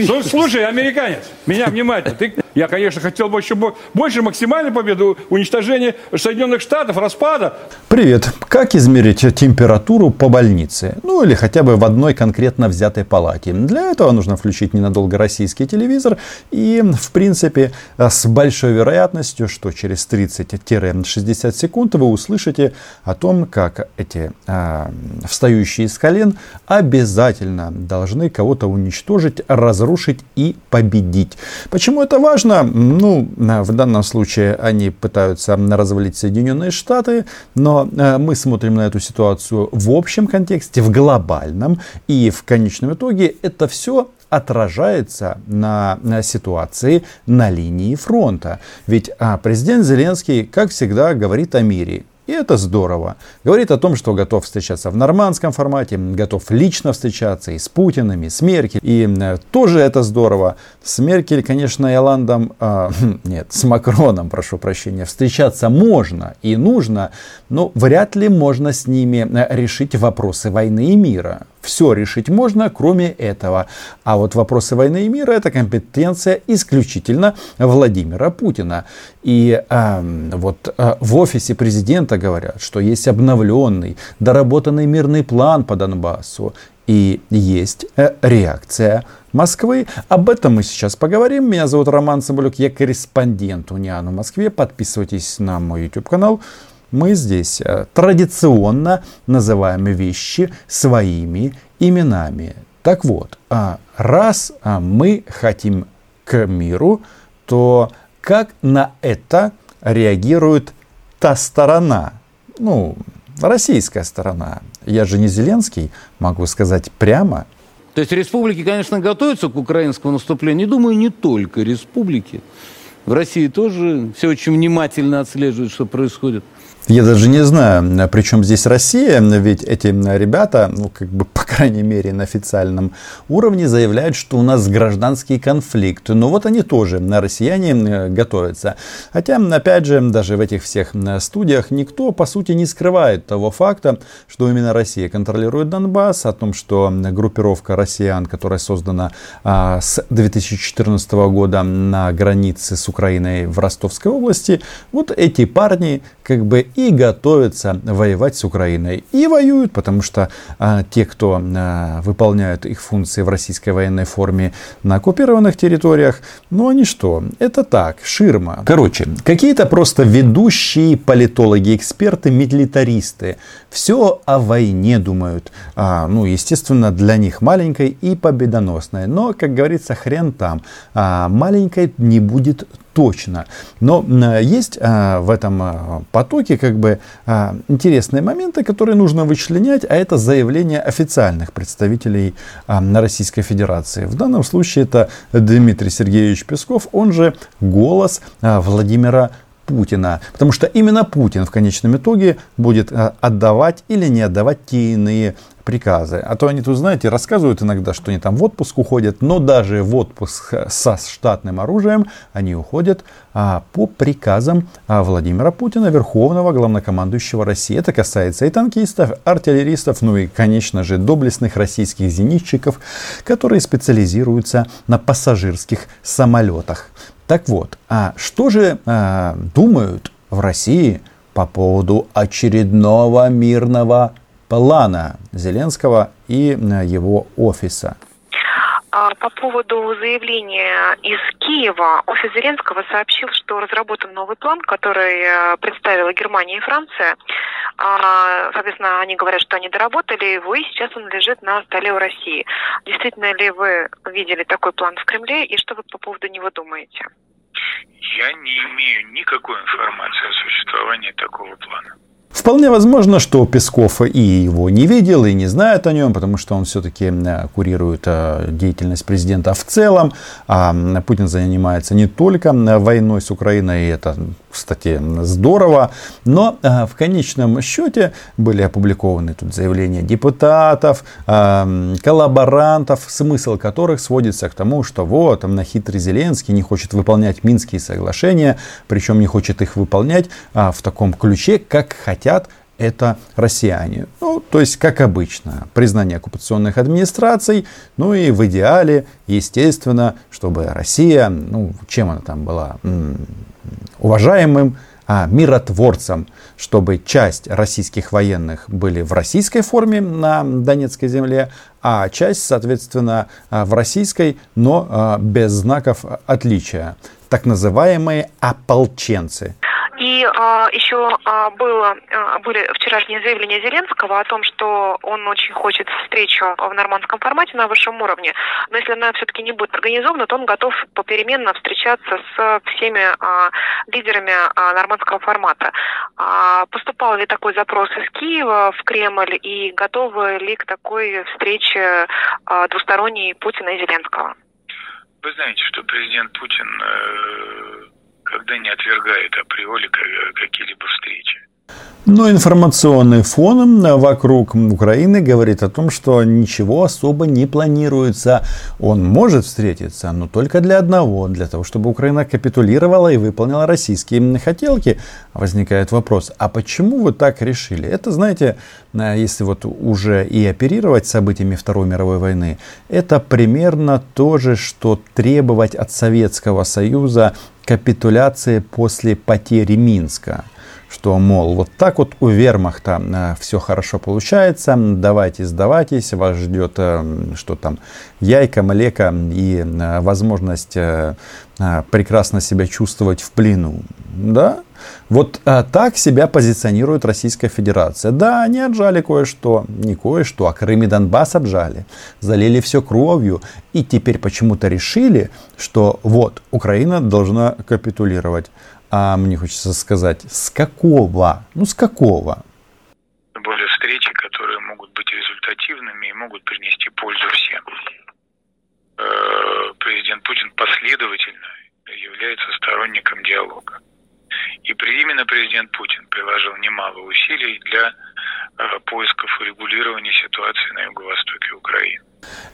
Слушай, американец, меня внимательно. Ты, я, конечно, хотел бы еще больше максимальной победы, уничтожения Соединенных Штатов, распада. Привет. Как измерить температуру по больнице? Ну, или хотя бы в одной конкретно взятой палате. Для этого нужно включить ненадолго российский телевизор. И, в принципе, с большой вероятностью, что через 30-60 секунд вы услышите о том, как эти э, встающие из колен обязательно должны кого-то уничтожить, разрушить и победить. Почему это важно? Ну, в данном случае они пытаются развалить Соединенные Штаты, но э, мы смотрим на эту ситуацию в общем контексте, в глобальном, и в конечном итоге это все отражается на, на ситуации на линии фронта. Ведь а, президент Зеленский, как всегда, говорит о мире. И это здорово. Говорит о том, что готов встречаться в нормандском формате, готов лично встречаться и с Путиным, и с Меркель. И э, тоже это здорово. С Меркель, конечно, и Оландом, э, нет, с Макроном, прошу прощения, встречаться можно и нужно, но вряд ли можно с ними э, решить вопросы войны и мира. Все решить можно, кроме этого. А вот вопросы войны и мира это компетенция исключительно Владимира Путина. И э, вот э, в офисе президента говорят, что есть обновленный, доработанный мирный план по Донбассу. И есть э, реакция Москвы. Об этом мы сейчас поговорим. Меня зовут Роман Соболюк, я корреспондент Униану в Москве. Подписывайтесь на мой YouTube канал мы здесь э, традиционно называем вещи своими именами. Так вот, а раз а, мы хотим к миру, то как на это реагирует та сторона, ну, российская сторона. Я же не Зеленский, могу сказать прямо. То есть республики, конечно, готовятся к украинскому наступлению. Думаю, не только республики. В России тоже все очень внимательно отслеживают, что происходит. Я даже не знаю, при чем здесь Россия, ведь эти ребята, ну, как бы, по крайней мере, на официальном уровне заявляют, что у нас гражданский конфликт. Но вот они тоже, на россияне, готовятся. Хотя, опять же, даже в этих всех студиях никто, по сути, не скрывает того факта, что именно Россия контролирует Донбасс, о том, что группировка россиян, которая создана а, с 2014 года на границе с Украиной в Ростовской области, вот эти парни, как бы, и готовятся воевать с Украиной. И воюют, потому что а, те, кто а, выполняют их функции в российской военной форме на оккупированных территориях, ну они что? Это так, ширма. Короче, какие-то просто ведущие политологи, эксперты, милитаристы все о войне думают. А, ну, естественно, для них маленькой и победоносной. Но, как говорится, хрен там. А, маленькой не будет точно. Но есть а, в этом а, потоке как бы а, интересные моменты, которые нужно вычленять, а это заявление официальных представителей Российской Федерации. В данном случае это Дмитрий Сергеевич Песков, он же голос Владимира Путина. Потому что именно Путин в конечном итоге будет отдавать или не отдавать те иные приказы. А то они тут, знаете, рассказывают иногда, что они там в отпуск уходят, но даже в отпуск со штатным оружием они уходят а, по приказам а, Владимира Путина, верховного главнокомандующего России. Это касается и танкистов, артиллеристов, ну и, конечно же, доблестных российских зенитчиков, которые специализируются на пассажирских самолетах. Так вот, а что же а, думают в России по поводу очередного мирного плана Зеленского и его офиса. А, по поводу заявления из Киева, офис Зеленского сообщил, что разработан новый план, который э, представила Германия и Франция. А, соответственно, они говорят, что они доработали его, и сейчас он лежит на столе у России. Действительно ли вы видели такой план в Кремле, и что вы по поводу него думаете? Я не имею никакой информации о существовании такого плана. Вполне возможно, что Песков и его не видел, и не знает о нем, потому что он все-таки э, курирует э, деятельность президента в целом. А Путин занимается не только э, войной с Украиной, и это, кстати, здорово. Но в конечном счете были опубликованы тут заявления депутатов, коллаборантов, смысл которых сводится к тому, что вот, там, на хитрый Зеленский не хочет выполнять Минские соглашения, причем не хочет их выполнять а, в таком ключе, как хотят это россияне. Ну, то есть, как обычно, признание оккупационных администраций, ну и в идеале, естественно, чтобы Россия, ну, чем она там была, уважаемым а, миротворцем, чтобы часть российских военных были в российской форме на Донецкой земле, а часть, соответственно, а, в российской, но а, без знаков отличия. Так называемые ополченцы. И а, еще а, было, а, были вчерашние заявления Зеленского о том, что он очень хочет встречу в нормандском формате на высшем уровне. Но если она все-таки не будет организована, то он готов попеременно встречаться с всеми а, лидерами а, нормандского формата. А, поступал ли такой запрос из Киева в Кремль и готовы ли к такой встрече а, двусторонней Путина и Зеленского? Вы знаете, что президент Путин э, когда не отвергает априори какие-либо встречи. Но информационный фон вокруг Украины говорит о том, что ничего особо не планируется. Он может встретиться, но только для одного, для того, чтобы Украина капитулировала и выполнила российские хотелки. Возникает вопрос, а почему вы так решили? Это, знаете, если вот уже и оперировать событиями Второй мировой войны, это примерно то же, что требовать от Советского Союза капитуляции после потери Минска что, мол, вот так вот у вермахта э, все хорошо получается, давайте сдавайтесь, вас ждет, э, что там, яйка, млека и э, возможность прекрасно себя чувствовать в плену. Да? Вот а, так себя позиционирует Российская Федерация. Да, они отжали кое-что, не кое-что, а Крым и Донбасс отжали. Залили все кровью. И теперь почему-то решили, что вот, Украина должна капитулировать. А мне хочется сказать, с какого? Ну, с какого? Более встречи, которые могут быть результативными и могут принести пользу всем. Э, президент Путин последовательно является сторонником диалога. И именно президент Путин приложил немало усилий для э, поисков и регулирования ситуации на юго-востоке Украины.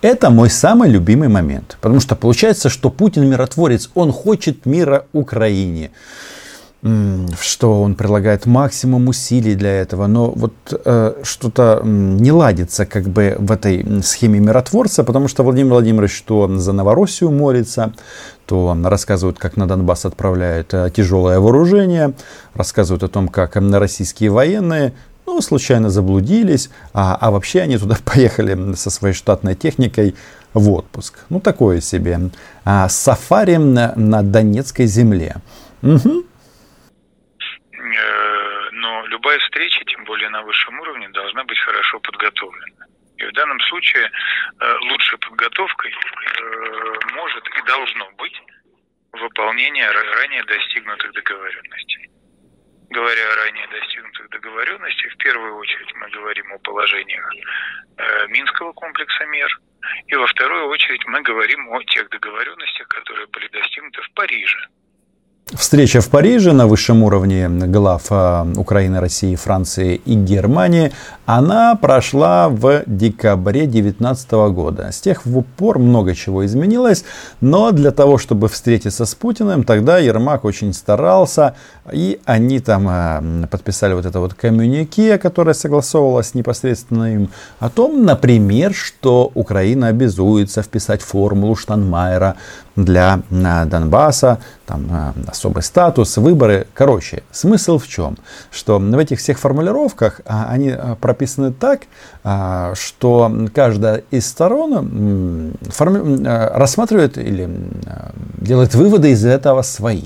Это мой самый любимый момент. Потому что получается, что Путин миротворец, он хочет мира Украине что он прилагает максимум усилий для этого, но вот э, что-то не ладится как бы в этой схеме миротворца, потому что Владимир Владимирович то за Новороссию молится, то рассказывают, как на Донбасс отправляют э, тяжелое вооружение, рассказывают о том, как российские военные ну, случайно заблудились, а, а вообще они туда поехали со своей штатной техникой в отпуск. Ну, такое себе. А, сафари на, на Донецкой земле. Угу. Но любая встреча, тем более на высшем уровне, должна быть хорошо подготовлена. И в данном случае э, лучшей подготовкой э, может и должно быть выполнение ранее достигнутых договоренностей говоря о ранее достигнутых договоренностях, в первую очередь мы говорим о положениях э, Минского комплекса мер, и во вторую очередь мы говорим о тех договоренностях, которые были достигнуты в Париже Встреча в Париже на высшем уровне глав а, Украины, России, Франции и Германии, она прошла в декабре 2019 года. С тех пор много чего изменилось, но для того, чтобы встретиться с Путиным, тогда Ермак очень старался, и они там а, подписали вот это вот коммюнике, которое согласовывалось непосредственно им, о том, например, что Украина обязуется вписать формулу Штанмайера для а, Донбасса, там, особый статус, выборы. Короче, смысл в чем? Что в этих всех формулировках а, они а, прописаны так, а, что каждая из сторон форми... рассматривает или делает выводы из этого свои.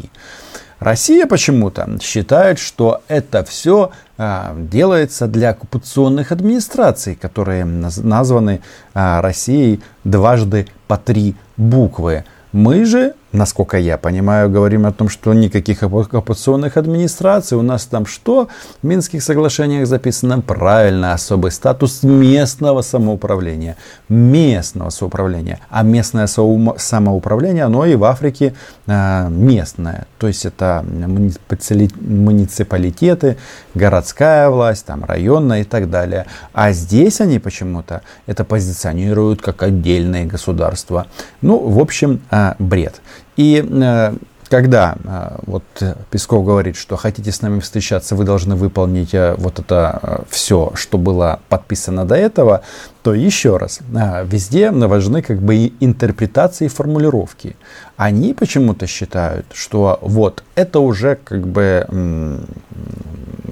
Россия почему-то считает, что это все делается для оккупационных администраций, которые названы Россией дважды по три буквы. Мы же насколько я понимаю, говорим о том, что никаких оккупационных администраций. У нас там что? В Минских соглашениях записано правильно особый статус местного самоуправления. Местного самоуправления. А местное самоуправление, оно и в Африке э, местное. То есть это муниципалитеты, городская власть, там районная и так далее. А здесь они почему-то это позиционируют как отдельное государство. Ну, в общем, э, бред. И э, когда а, вот Песков говорит, что хотите с нами встречаться, вы должны выполнить э, вот это э, все, что было подписано до этого, то еще раз, везде важны как бы и интерпретации и формулировки. Они почему-то считают, что вот это уже как бы,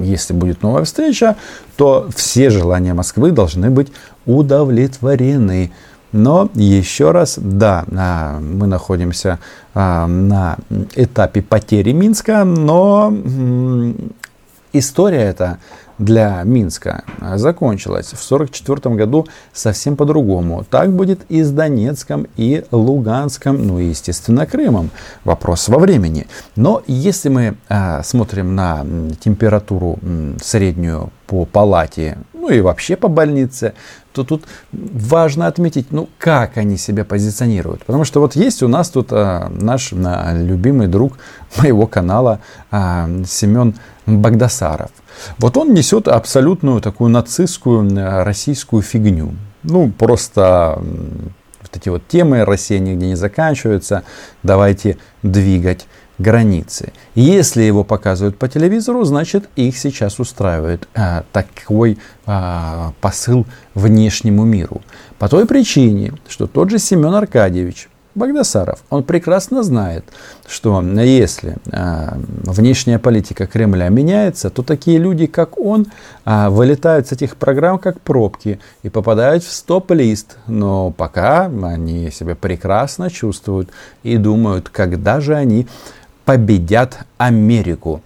если будет новая встреча, то все желания Москвы должны быть удовлетворены. Но еще раз, да, а, мы находимся а, на этапе потери Минска, но история эта для Минска закончилась в 1944 году совсем по-другому. Так будет и с Донецком, и Луганском, ну и, естественно, Крымом. Вопрос во времени. Но если мы а, смотрим на температуру среднюю по палате, ну и вообще по больнице, то тут важно отметить, ну, как они себя позиционируют. Потому что вот есть у нас тут а, наш а, любимый друг моего канала а, Семен Багдасаров. Вот он несет абсолютную такую нацистскую российскую фигню. Ну, просто вот эти вот темы Россия нигде не заканчивается, давайте двигать границы. Если его показывают по телевизору, значит их сейчас устраивает а, такой а, посыл внешнему миру. По той причине, что тот же Семен Аркадьевич Багдасаров, он прекрасно знает, что если а, внешняя политика Кремля меняется, то такие люди, как он, а, вылетают с этих программ как пробки и попадают в стоп-лист. Но пока они себя прекрасно чувствуют и думают, когда же они победят Америку.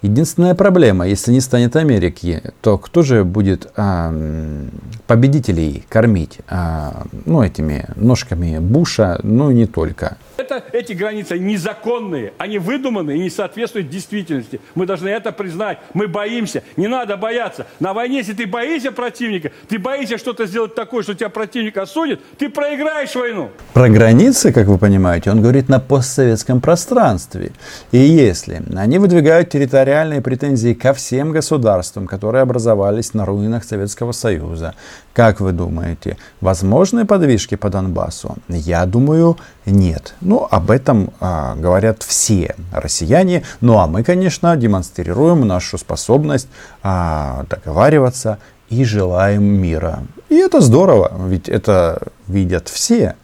Единственная проблема, если не станет Америки, то кто же будет а, победителей кормить? А, ну, этими ножками Буша, ну, не только. Это, эти границы незаконные, они выдуманы и не соответствуют действительности. Мы должны это признать. Мы боимся. Не надо бояться. На войне, если ты боишься противника, ты боишься что-то сделать такое, что тебя противник осудит, ты проиграешь войну. Про границы, как вы понимаете, он говорит на постсоветском пространстве. И если они выдвигают территориальные претензии ко всем государствам, которые образовались на руинах Советского Союза, как вы думаете, возможны подвижки по Донбассу? Я думаю, нет. Ну, об этом а, говорят все россияне. Ну, а мы, конечно, демонстрируем нашу способность а, договариваться и желаем мира. И это здорово, ведь это видят все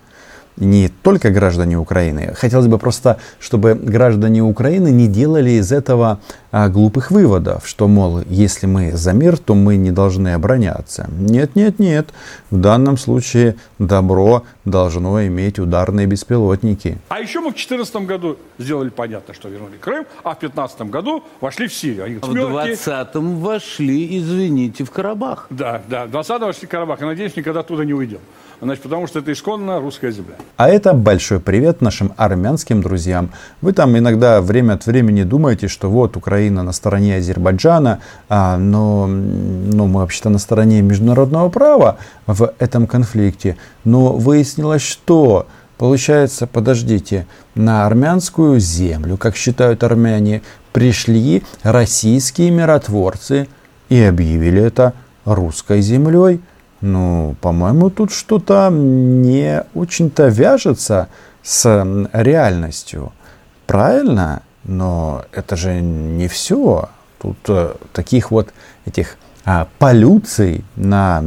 не только граждане Украины. Хотелось бы просто, чтобы граждане Украины не делали из этого а, глупых выводов, что, мол, если мы за мир, то мы не должны обороняться. Нет, нет, нет. В данном случае добро должно иметь ударные беспилотники. А еще мы в 2014 году сделали понятно, что вернули Крым, а в 2015 году вошли в Сирию. Они, в 20-м вошли, извините, в Карабах. Да, да, в 20-м вошли в Карабах. И надеюсь, никогда оттуда не уйдем. Значит, потому что это исконно русская земля. А это большой привет нашим армянским друзьям. Вы там иногда время от времени думаете, что вот Украина на стороне Азербайджана, а, но, но мы вообще-то на стороне международного права в этом конфликте. Но выяснилось, что Получается, подождите, на армянскую землю, как считают армяне, пришли российские миротворцы и объявили это русской землей. Ну, по-моему, тут что-то не очень-то вяжется с реальностью. Правильно? Но это же не все. Тут э, таких вот этих а, полюций на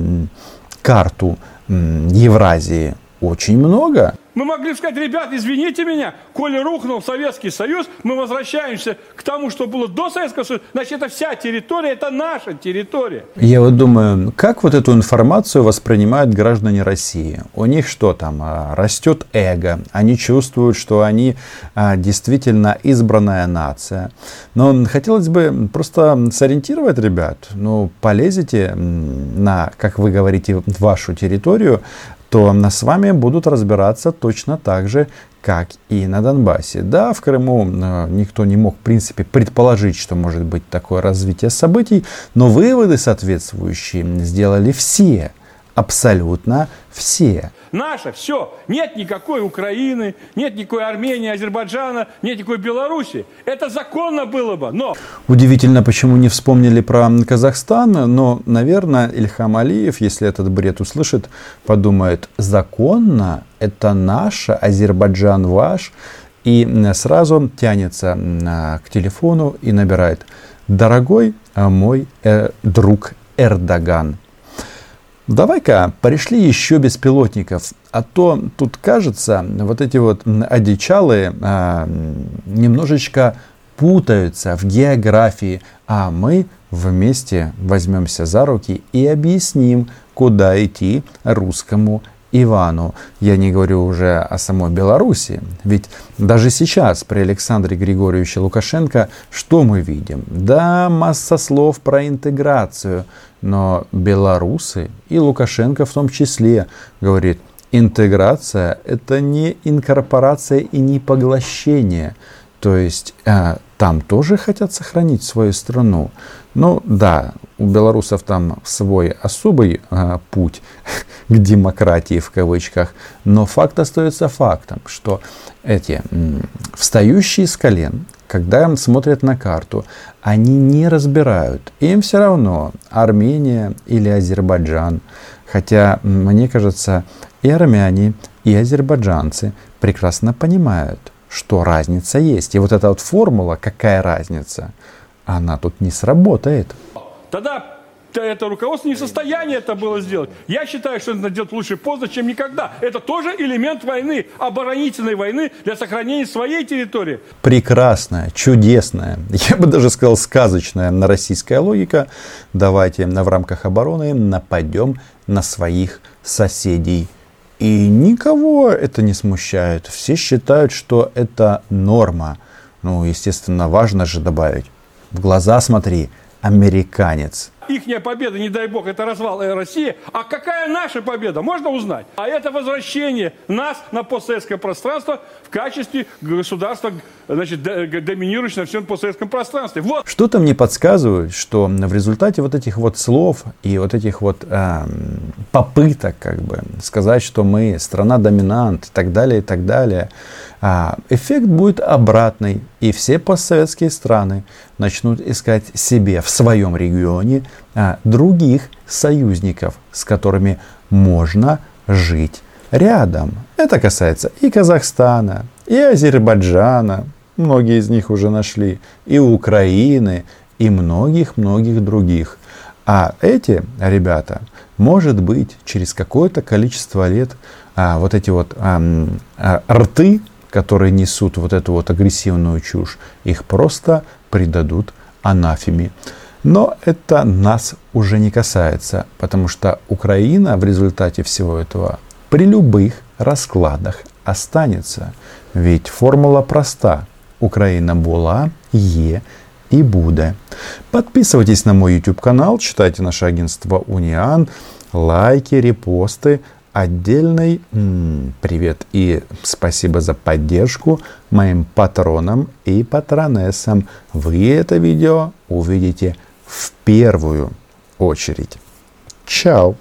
карту Евразии очень много. Мы могли сказать, ребят, извините меня, коли рухнул Советский Союз, мы возвращаемся к тому, что было до Советского Союза, значит, это вся территория, это наша территория. Я вот думаю, как вот эту информацию воспринимают граждане России? У них что там, а, растет эго, они чувствуют, что они а, действительно избранная нация. Но хотелось бы просто сориентировать ребят, ну, полезете на, как вы говорите, вашу территорию, то с вами будут разбираться точно так же, как и на Донбассе. Да, в Крыму э, никто не мог, в принципе, предположить, что может быть такое развитие событий, но выводы соответствующие сделали все, абсолютно все. Наше, все. Нет никакой Украины, нет никакой Армении, Азербайджана, нет никакой Беларуси. Это законно было бы, но... Удивительно, почему не вспомнили про Казахстан, но, наверное, Ильхам Алиев, если этот бред услышит, подумает, законно, это наше, Азербайджан ваш, и сразу тянется к телефону и набирает «Дорогой мой э, друг Эрдоган». Давай-ка пришли еще беспилотников, а то тут кажется, вот эти вот одичалые а, немножечко путаются в географии, а мы вместе возьмемся за руки и объясним, куда идти русскому Ивану. Я не говорю уже о самой Беларуси. Ведь даже сейчас при Александре Григорьевиче Лукашенко что мы видим? Да, масса слов про интеграцию. Но белорусы и Лукашенко в том числе говорит, интеграция это не инкорпорация и не поглощение. То есть э, там тоже хотят сохранить свою страну. Ну да, у белорусов там свой особый э, путь к демократии в кавычках, но факт остается фактом, что эти м, встающие с колен, когда смотрят на карту, они не разбирают. Им все равно Армения или Азербайджан. Хотя, мне кажется, и армяне, и азербайджанцы прекрасно понимают, что разница есть. И вот эта вот формула, какая разница, она тут не сработает. Тогда это руководство не в состоянии это было сделать. Я считаю, что это делать лучше поздно, чем никогда. Это тоже элемент войны, оборонительной войны для сохранения своей территории. Прекрасная, чудесная, я бы даже сказал сказочная на российская логика. Давайте в рамках обороны нападем на своих соседей и никого это не смущает. Все считают, что это норма. Ну, естественно, важно же добавить. В глаза смотри, американец. Ихняя победа, не дай бог, это развал России. А какая наша победа? Можно узнать? А это возвращение нас на постсоветское пространство в качестве государства, значит, доминирующего на всем постсоветском пространстве. Вот. Что-то мне подсказывает, что в результате вот этих вот слов и вот этих вот э, попыток, как бы, сказать, что мы страна-доминант и так далее, и так далее, эффект будет обратный, и все постсоветские страны начнут искать себе в своем регионе а, других союзников, с которыми можно жить рядом. Это касается и Казахстана, и Азербайджана, многие из них уже нашли, и Украины, и многих-многих других. А эти ребята, может быть, через какое-то количество лет а, вот эти вот а, а, рты которые несут вот эту вот агрессивную чушь, их просто предадут анафеме. Но это нас уже не касается, потому что Украина в результате всего этого при любых раскладах останется. Ведь формула проста. Украина была, е и буде. Подписывайтесь на мой YouTube канал, читайте наше агентство Униан, лайки, репосты, отдельный привет и спасибо за поддержку моим патронам и патронессам. Вы это видео увидите в первую очередь. Чао!